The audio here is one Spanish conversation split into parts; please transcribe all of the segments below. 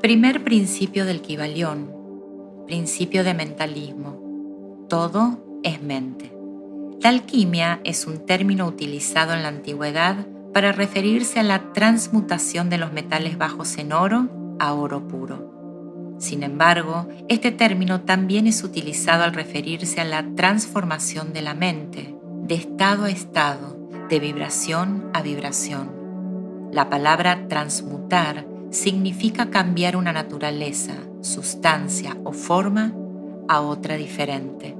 Primer principio del Kibalión, principio de mentalismo. Todo es mente. La alquimia es un término utilizado en la antigüedad para referirse a la transmutación de los metales bajos en oro a oro puro. Sin embargo, este término también es utilizado al referirse a la transformación de la mente, de estado a estado, de vibración a vibración. La palabra transmutar significa cambiar una naturaleza, sustancia o forma a otra diferente.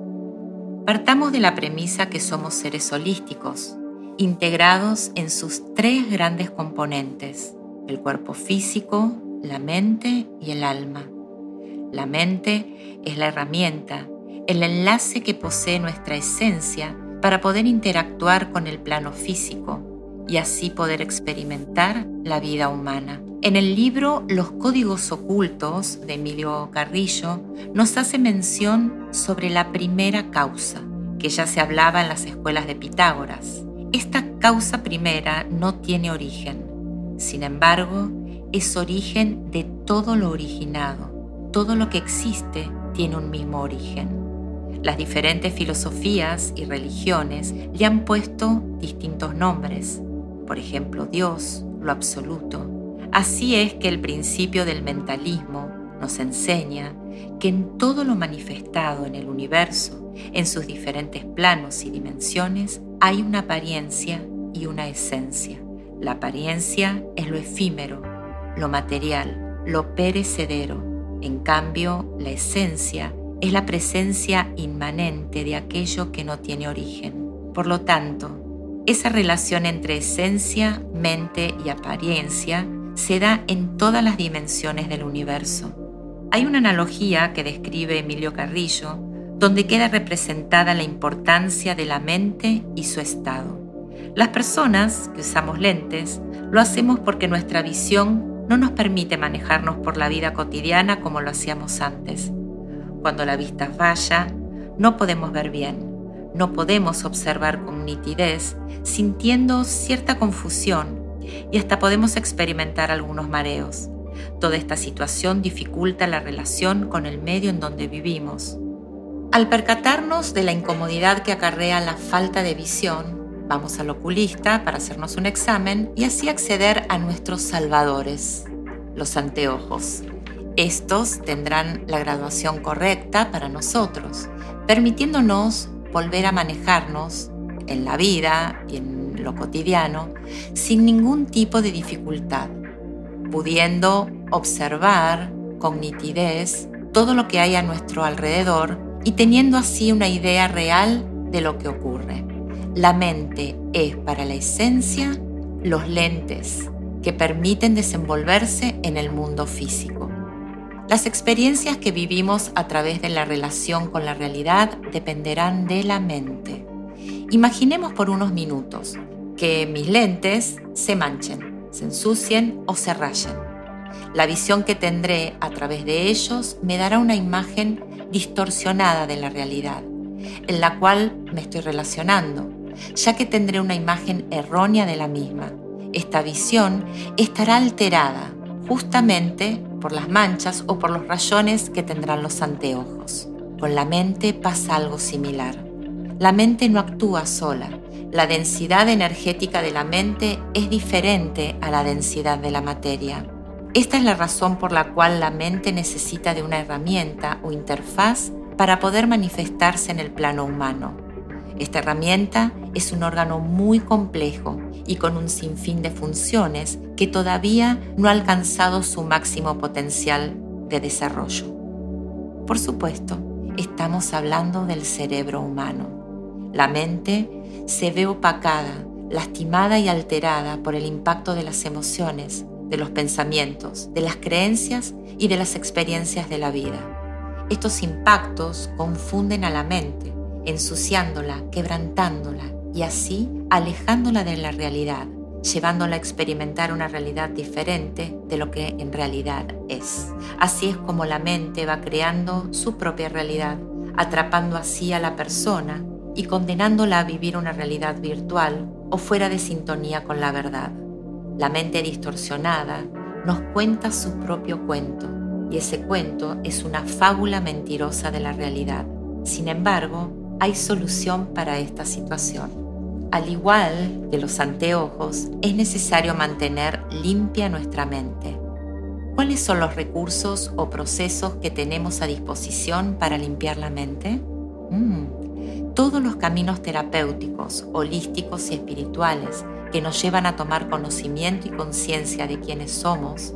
Partamos de la premisa que somos seres holísticos, integrados en sus tres grandes componentes, el cuerpo físico, la mente y el alma. La mente es la herramienta, el enlace que posee nuestra esencia para poder interactuar con el plano físico y así poder experimentar la vida humana. En el libro Los Códigos Ocultos de Emilio Carrillo nos hace mención sobre la primera causa, que ya se hablaba en las escuelas de Pitágoras. Esta causa primera no tiene origen, sin embargo, es origen de todo lo originado. Todo lo que existe tiene un mismo origen. Las diferentes filosofías y religiones le han puesto distintos nombres, por ejemplo Dios, lo absoluto. Así es que el principio del mentalismo nos enseña que en todo lo manifestado en el universo, en sus diferentes planos y dimensiones, hay una apariencia y una esencia. La apariencia es lo efímero, lo material, lo perecedero. En cambio, la esencia es la presencia inmanente de aquello que no tiene origen. Por lo tanto, esa relación entre esencia, mente y apariencia se da en todas las dimensiones del universo. Hay una analogía que describe Emilio Carrillo donde queda representada la importancia de la mente y su estado. Las personas que usamos lentes lo hacemos porque nuestra visión no nos permite manejarnos por la vida cotidiana como lo hacíamos antes. Cuando la vista falla, no podemos ver bien no podemos observar con nitidez, sintiendo cierta confusión y hasta podemos experimentar algunos mareos. Toda esta situación dificulta la relación con el medio en donde vivimos. Al percatarnos de la incomodidad que acarrea la falta de visión, vamos al oculista para hacernos un examen y así acceder a nuestros salvadores, los anteojos. Estos tendrán la graduación correcta para nosotros, permitiéndonos volver a manejarnos en la vida y en lo cotidiano sin ningún tipo de dificultad, pudiendo observar con nitidez todo lo que hay a nuestro alrededor y teniendo así una idea real de lo que ocurre. La mente es para la esencia los lentes que permiten desenvolverse en el mundo físico. Las experiencias que vivimos a través de la relación con la realidad dependerán de la mente. Imaginemos por unos minutos que mis lentes se manchen, se ensucien o se rayen. La visión que tendré a través de ellos me dará una imagen distorsionada de la realidad, en la cual me estoy relacionando, ya que tendré una imagen errónea de la misma. Esta visión estará alterada justamente por las manchas o por los rayones que tendrán los anteojos. Con la mente pasa algo similar. La mente no actúa sola. La densidad energética de la mente es diferente a la densidad de la materia. Esta es la razón por la cual la mente necesita de una herramienta o interfaz para poder manifestarse en el plano humano. Esta herramienta es un órgano muy complejo y con un sinfín de funciones que todavía no ha alcanzado su máximo potencial de desarrollo. Por supuesto, estamos hablando del cerebro humano. La mente se ve opacada, lastimada y alterada por el impacto de las emociones, de los pensamientos, de las creencias y de las experiencias de la vida. Estos impactos confunden a la mente, ensuciándola, quebrantándola y así alejándola de la realidad, llevándola a experimentar una realidad diferente de lo que en realidad es. Así es como la mente va creando su propia realidad, atrapando así a la persona y condenándola a vivir una realidad virtual o fuera de sintonía con la verdad. La mente distorsionada nos cuenta su propio cuento y ese cuento es una fábula mentirosa de la realidad. Sin embargo, hay solución para esta situación. Al igual que los anteojos, es necesario mantener limpia nuestra mente. ¿Cuáles son los recursos o procesos que tenemos a disposición para limpiar la mente? Mm, todos los caminos terapéuticos, holísticos y espirituales que nos llevan a tomar conocimiento y conciencia de quiénes somos,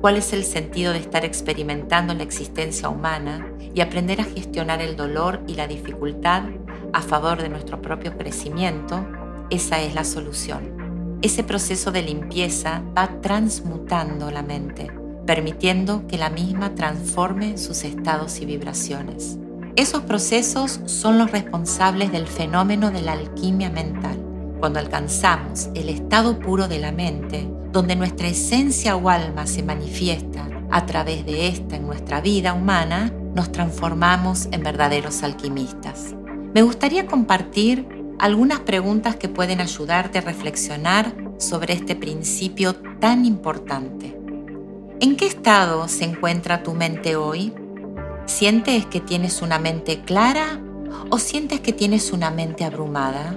cuál es el sentido de estar experimentando la existencia humana y aprender a gestionar el dolor y la dificultad a favor de nuestro propio crecimiento, esa es la solución. Ese proceso de limpieza va transmutando la mente, permitiendo que la misma transforme sus estados y vibraciones. Esos procesos son los responsables del fenómeno de la alquimia mental. Cuando alcanzamos el estado puro de la mente, donde nuestra esencia o alma se manifiesta a través de esta en nuestra vida humana, nos transformamos en verdaderos alquimistas. Me gustaría compartir algunas preguntas que pueden ayudarte a reflexionar sobre este principio tan importante. ¿En qué estado se encuentra tu mente hoy? ¿Sientes que tienes una mente clara o sientes que tienes una mente abrumada?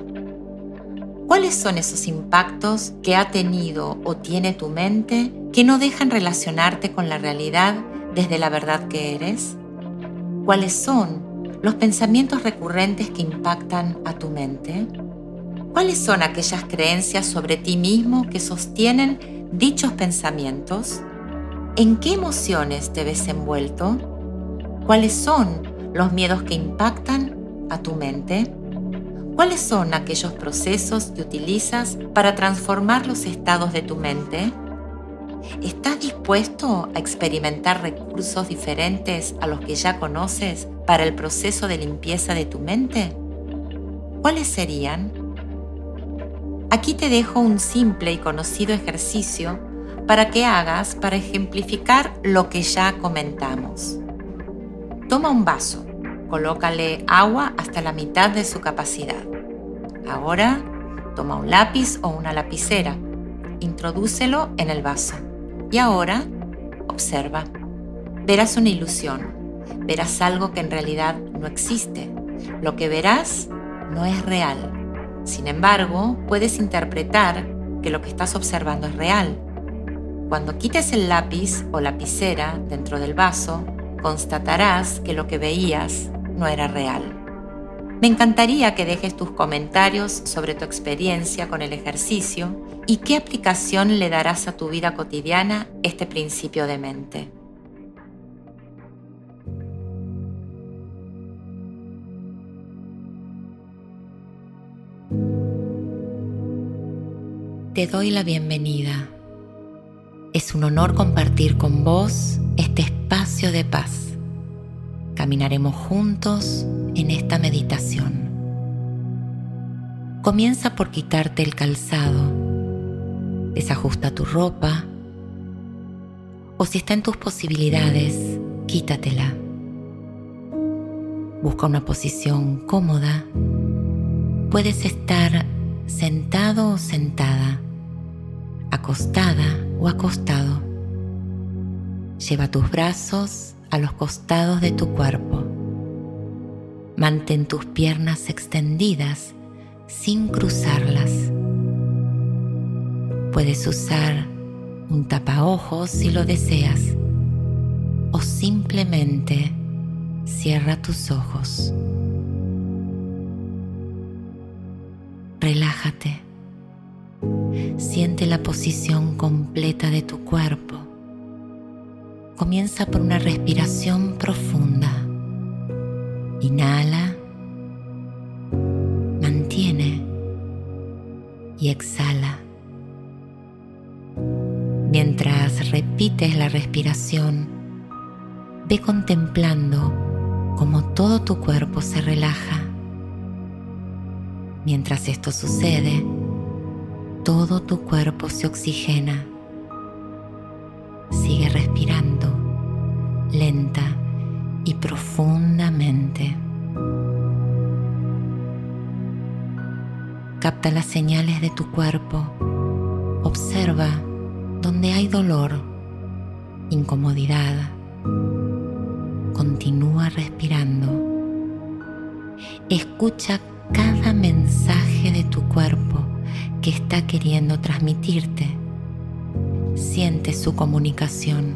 ¿Cuáles son esos impactos que ha tenido o tiene tu mente que no dejan relacionarte con la realidad desde la verdad que eres? ¿Cuáles son los pensamientos recurrentes que impactan a tu mente? ¿Cuáles son aquellas creencias sobre ti mismo que sostienen dichos pensamientos? ¿En qué emociones te ves envuelto? ¿Cuáles son los miedos que impactan a tu mente? ¿Cuáles son aquellos procesos que utilizas para transformar los estados de tu mente? ¿Estás dispuesto a experimentar recursos diferentes a los que ya conoces para el proceso de limpieza de tu mente? ¿Cuáles serían? Aquí te dejo un simple y conocido ejercicio para que hagas para ejemplificar lo que ya comentamos. Toma un vaso Colócale agua hasta la mitad de su capacidad. Ahora, toma un lápiz o una lapicera. Introdúcelo en el vaso. Y ahora, observa. Verás una ilusión. Verás algo que en realidad no existe. Lo que verás no es real. Sin embargo, puedes interpretar que lo que estás observando es real. Cuando quites el lápiz o lapicera dentro del vaso, constatarás que lo que veías no era real. Me encantaría que dejes tus comentarios sobre tu experiencia con el ejercicio y qué aplicación le darás a tu vida cotidiana este principio de mente. Te doy la bienvenida. Es un honor compartir con vos este espacio de paz Caminaremos juntos en esta meditación. Comienza por quitarte el calzado, desajusta tu ropa o si está en tus posibilidades, quítatela. Busca una posición cómoda. Puedes estar sentado o sentada, acostada o acostado. Lleva tus brazos a los costados de tu cuerpo. Mantén tus piernas extendidas sin cruzarlas. Puedes usar un tapaojos si lo deseas o simplemente cierra tus ojos. Relájate. Siente la posición completa de tu cuerpo comienza por una respiración profunda. Inhala, mantiene y exhala. Mientras repites la respiración, ve contemplando cómo todo tu cuerpo se relaja. Mientras esto sucede, todo tu cuerpo se oxigena. Las señales de tu cuerpo. Observa donde hay dolor incomodidad. Continúa respirando. Escucha cada mensaje de tu cuerpo que está queriendo transmitirte. Siente su comunicación.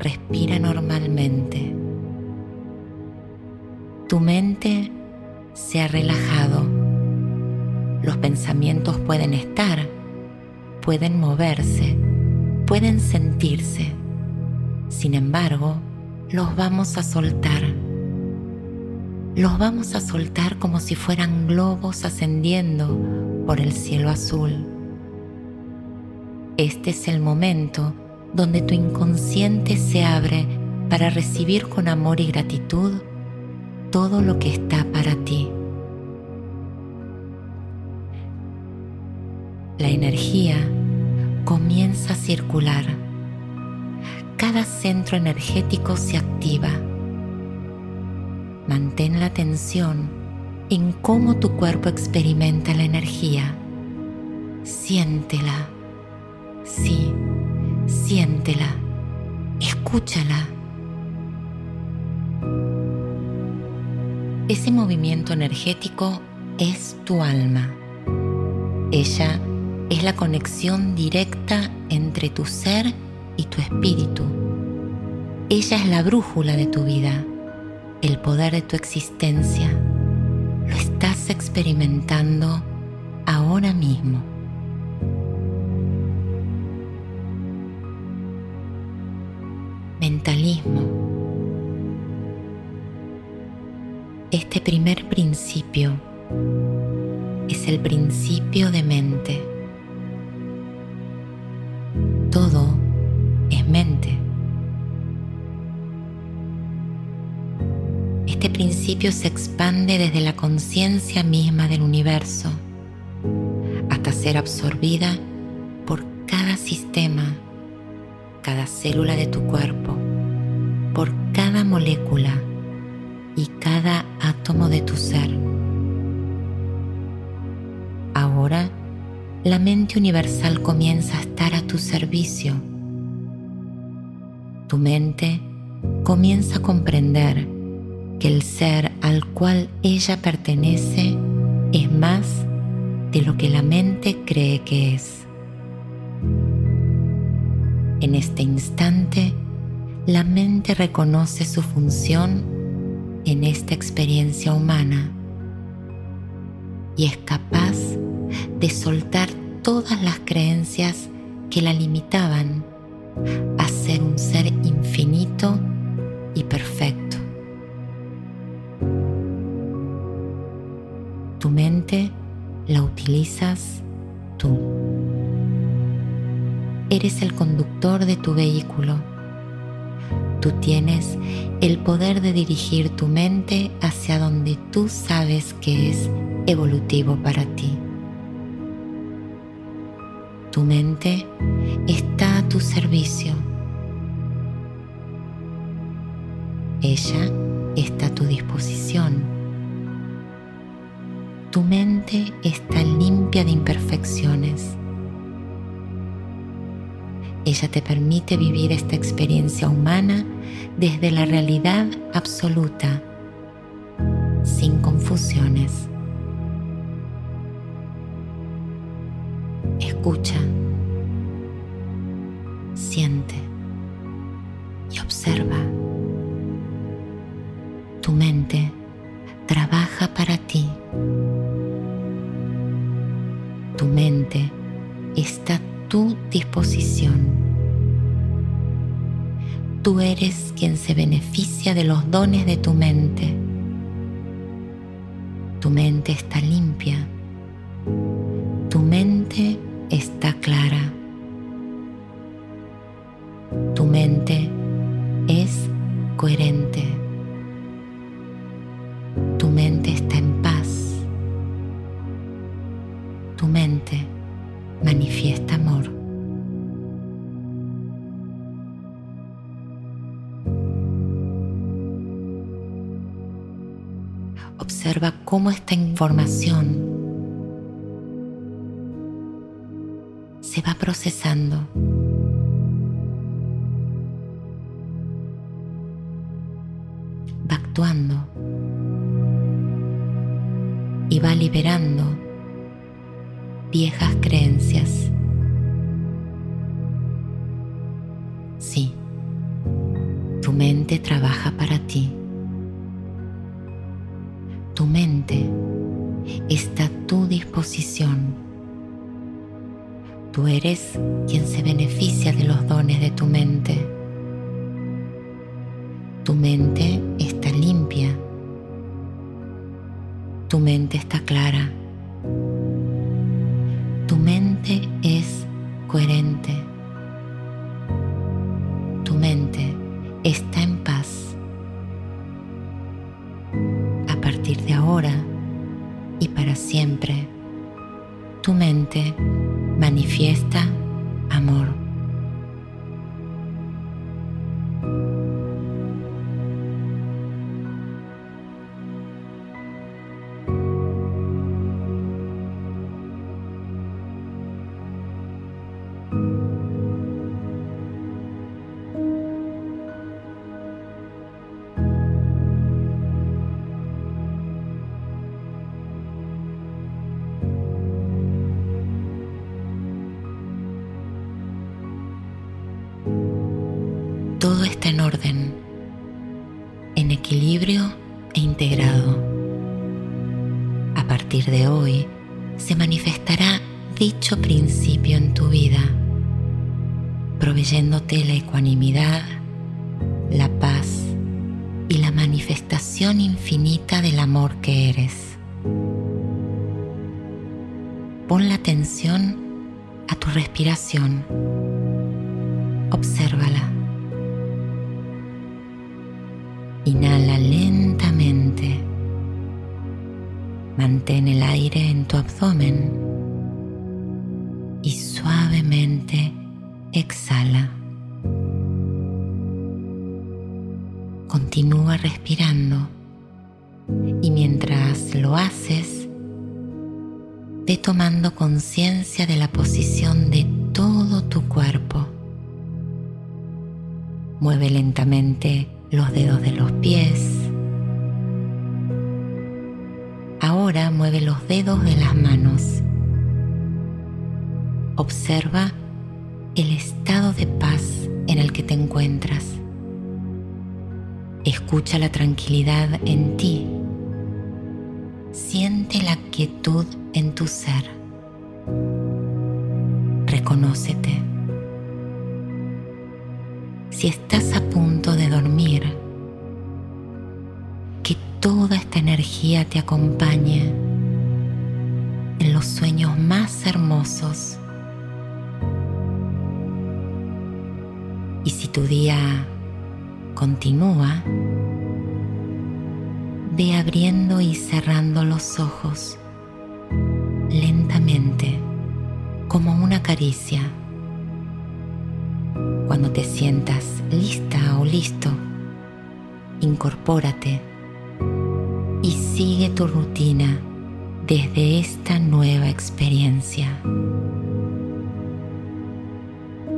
Respira normalmente. Tu mente se ha relajado. Los pensamientos pueden estar, pueden moverse, pueden sentirse. Sin embargo, los vamos a soltar. Los vamos a soltar como si fueran globos ascendiendo por el cielo azul. Este es el momento donde tu inconsciente se abre para recibir con amor y gratitud todo lo que está para ti. La energía comienza a circular. Cada centro energético se activa. Mantén la atención en cómo tu cuerpo experimenta la energía. Siéntela. Sí, siéntela. Escúchala. Ese movimiento energético es tu alma. Ella es la conexión directa entre tu ser y tu espíritu. Ella es la brújula de tu vida, el poder de tu existencia. Lo estás experimentando ahora mismo. Mentalismo Este primer principio es el principio de mente. Todo es mente. Este principio se expande desde la conciencia misma del universo hasta ser absorbida por cada sistema, cada célula de tu cuerpo, por cada molécula y cada átomo de tu ser. Ahora, la mente universal comienza a estar a tu servicio. Tu mente comienza a comprender que el ser al cual ella pertenece es más de lo que la mente cree que es. En este instante, la mente reconoce su función en esta experiencia humana y es capaz de soltar todas las creencias que la limitaban a ser un ser infinito y perfecto. Tu mente la utilizas tú. Eres el conductor de tu vehículo Tú tienes el poder de dirigir tu mente hacia donde tú sabes que es evolutivo para ti. Tu mente está a tu servicio. Ella está a tu disposición. Tu mente está limpia de imperfecciones ella te permite vivir esta experiencia humana desde la realidad absoluta, sin confusiones. Escucha, dones de tu mente. Cómo esta información se va procesando. Va actuando y va liberando viejas creencias. Sí, tu mente trabaja para ti. Tu mente está a tu disposición. Tú eres quien se beneficia de los dones de tu mente. Tu mente está limpia. Tu mente está clara. Tu mente es coherente. La ecuanimidad, la paz y la manifestación infinita del amor que eres. Pon la atención a tu respiración. Obsérvala. Inhala lentamente. Mantén el aire en tu abdomen y suavemente exhala. Continúa respirando y mientras lo haces, ve tomando conciencia de la posición de todo tu cuerpo. Mueve lentamente los dedos de los pies. Ahora mueve los dedos de las manos. Observa el estado de paz en el que te encuentras. Escucha la tranquilidad en ti. Siente la quietud en tu ser. Reconócete. Si estás a punto de dormir, que toda esta energía te acompañe en los sueños más hermosos. Y si tu día continúa, ve abriendo y cerrando los ojos lentamente como una caricia. Cuando te sientas lista o listo, incorpórate y sigue tu rutina desde esta nueva experiencia.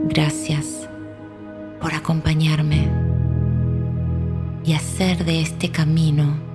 Gracias por acompañarme y hacer de este camino